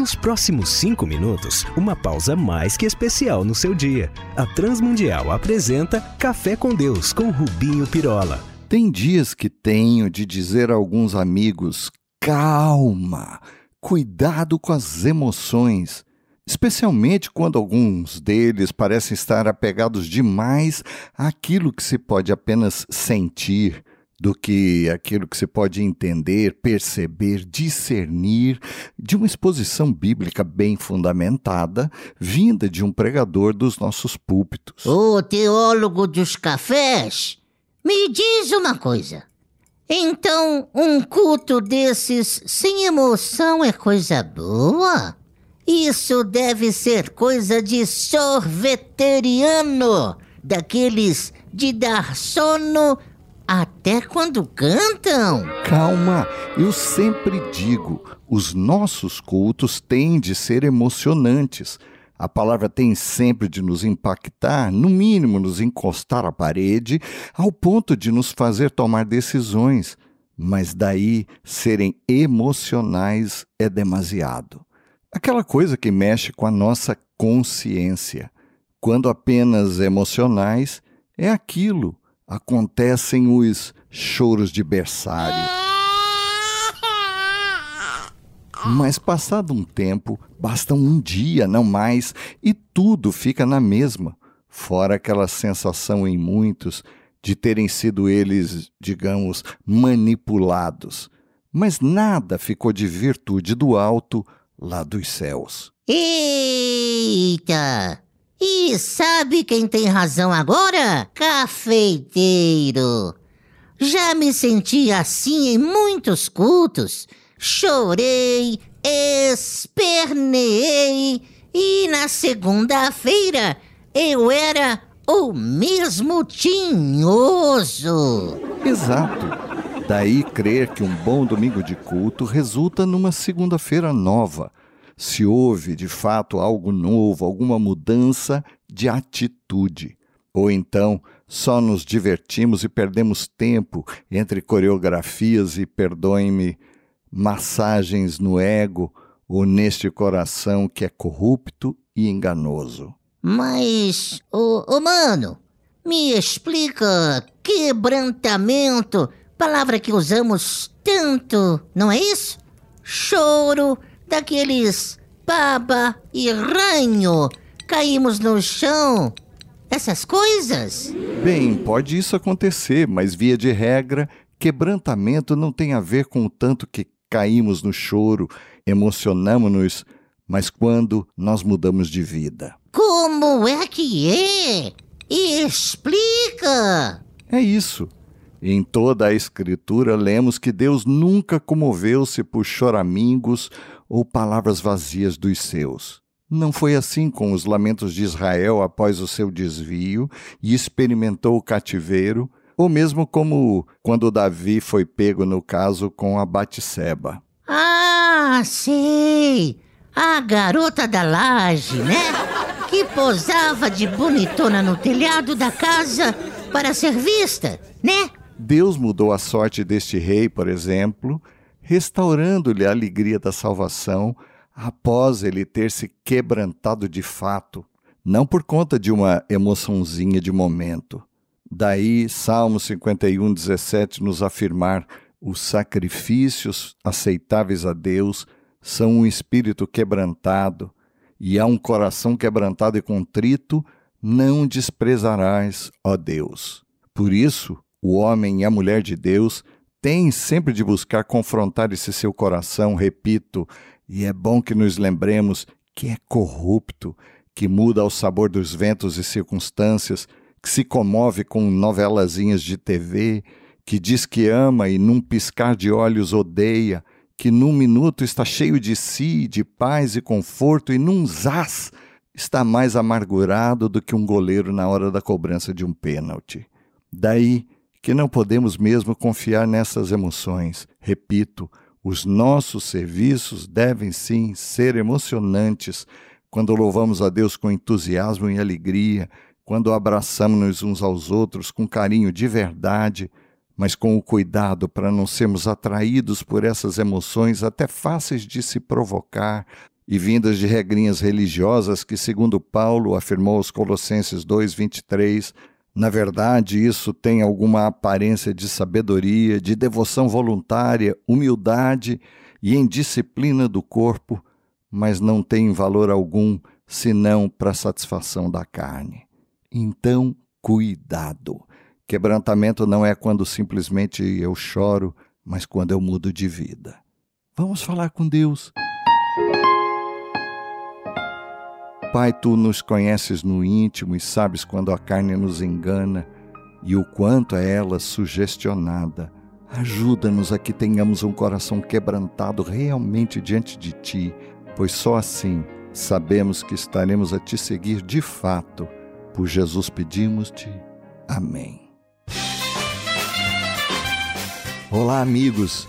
Nos próximos cinco minutos, uma pausa mais que especial no seu dia. A Transmundial apresenta Café com Deus com Rubinho Pirola. Tem dias que tenho de dizer a alguns amigos: calma, cuidado com as emoções. Especialmente quando alguns deles parecem estar apegados demais àquilo que se pode apenas sentir, do que aquilo que se pode entender, perceber, discernir de uma exposição bíblica bem fundamentada, vinda de um pregador dos nossos púlpitos. O teólogo dos cafés, me diz uma coisa. Então, um culto desses sem emoção é coisa boa? Isso deve ser coisa de sorveteriano, daqueles de dar sono até quando cantam? Calma, eu sempre digo: os nossos cultos têm de ser emocionantes. A palavra tem sempre de nos impactar, no mínimo nos encostar à parede, ao ponto de nos fazer tomar decisões. Mas daí serem emocionais é demasiado. Aquela coisa que mexe com a nossa consciência. Quando apenas emocionais, é aquilo acontecem os choros de berçário. Mas passado um tempo, basta um dia, não mais, e tudo fica na mesma, fora aquela sensação em muitos de terem sido eles, digamos, manipulados. Mas nada ficou de virtude do alto lá dos céus. Eita! E sabe quem tem razão agora? Cafeiteiro. Já me senti assim em muitos cultos. Chorei, esperneei e na segunda-feira eu era o mesmo tinhoso. Exato. Daí crer que um bom domingo de culto resulta numa segunda-feira nova se houve de fato algo novo, alguma mudança de atitude. Ou então só nos divertimos e perdemos tempo entre coreografias e, perdoem-me, massagens no ego ou neste coração que é corrupto e enganoso. Mas, ô, oh, oh, mano, me explica quebrantamento, palavra que usamos tanto, não é isso? Choro, daqueles baba e ranho. Caímos no chão. Essas coisas? Bem, pode isso acontecer, mas via de regra, quebrantamento não tem a ver com o tanto que caímos no choro, emocionamos-nos, mas quando nós mudamos de vida. Como é que é? Explica! É isso. Em toda a Escritura, lemos que Deus nunca comoveu-se por choramingos ou palavras vazias dos seus. Não foi assim com os lamentos de Israel após o seu desvio e experimentou o cativeiro, ou mesmo como quando Davi foi pego no caso com a Batseba. Ah, sei! A garota da laje, né? Que posava de bonitona no telhado da casa para ser vista, né? Deus mudou a sorte deste rei, por exemplo, restaurando-lhe a alegria da salvação após ele ter se quebrantado de fato, não por conta de uma emoçãozinha de momento. Daí, Salmo 51, 17 nos afirmar: os sacrifícios aceitáveis a Deus são um espírito quebrantado, e a um coração quebrantado e contrito não desprezarás, ó Deus. Por isso, o homem e a mulher de Deus têm sempre de buscar confrontar esse seu coração, repito, e é bom que nos lembremos que é corrupto, que muda ao sabor dos ventos e circunstâncias, que se comove com novelazinhas de TV, que diz que ama e num piscar de olhos odeia, que num minuto está cheio de si, de paz e conforto, e num zás está mais amargurado do que um goleiro na hora da cobrança de um pênalti. Daí que não podemos mesmo confiar nessas emoções. Repito, os nossos serviços devem sim ser emocionantes quando louvamos a Deus com entusiasmo e alegria, quando abraçamos-nos uns aos outros com carinho de verdade, mas com o cuidado para não sermos atraídos por essas emoções até fáceis de se provocar e vindas de regrinhas religiosas que, segundo Paulo afirmou aos Colossenses 2:23, na verdade, isso tem alguma aparência de sabedoria, de devoção voluntária, humildade e indisciplina do corpo, mas não tem valor algum senão para a satisfação da carne. Então, cuidado. Quebrantamento não é quando simplesmente eu choro, mas quando eu mudo de vida. Vamos falar com Deus. Pai, tu nos conheces no íntimo e sabes quando a carne nos engana e o quanto é ela sugestionada. Ajuda-nos a que tenhamos um coração quebrantado realmente diante de ti, pois só assim sabemos que estaremos a te seguir de fato. Por Jesus pedimos-te. Amém. Olá, amigos.